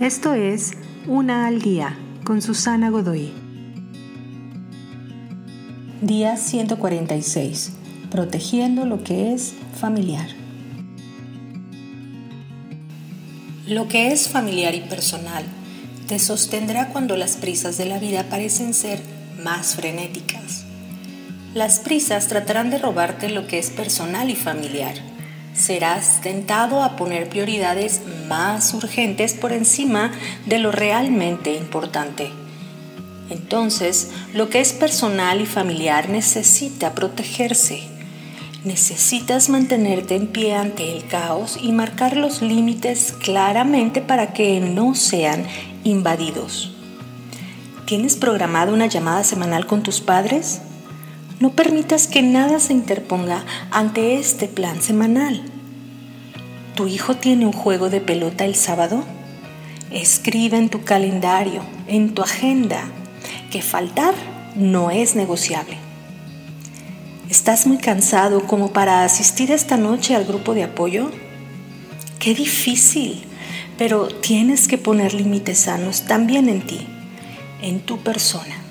Esto es Una al Día con Susana Godoy. Día 146. Protegiendo lo que es familiar. Lo que es familiar y personal te sostendrá cuando las prisas de la vida parecen ser más frenéticas. Las prisas tratarán de robarte lo que es personal y familiar serás tentado a poner prioridades más urgentes por encima de lo realmente importante. Entonces, lo que es personal y familiar necesita protegerse. Necesitas mantenerte en pie ante el caos y marcar los límites claramente para que no sean invadidos. ¿Tienes programada una llamada semanal con tus padres? No permitas que nada se interponga ante este plan semanal. ¿Tu hijo tiene un juego de pelota el sábado? Escribe en tu calendario, en tu agenda, que faltar no es negociable. ¿Estás muy cansado como para asistir esta noche al grupo de apoyo? Qué difícil, pero tienes que poner límites sanos también en ti, en tu persona.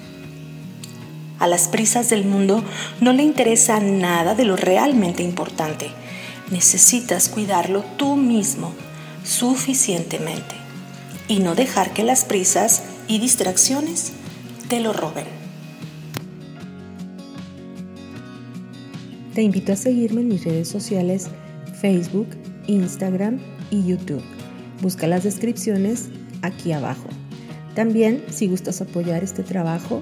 A las prisas del mundo no le interesa nada de lo realmente importante. Necesitas cuidarlo tú mismo suficientemente y no dejar que las prisas y distracciones te lo roben. Te invito a seguirme en mis redes sociales Facebook, Instagram y YouTube. Busca las descripciones aquí abajo. También, si gustas apoyar este trabajo,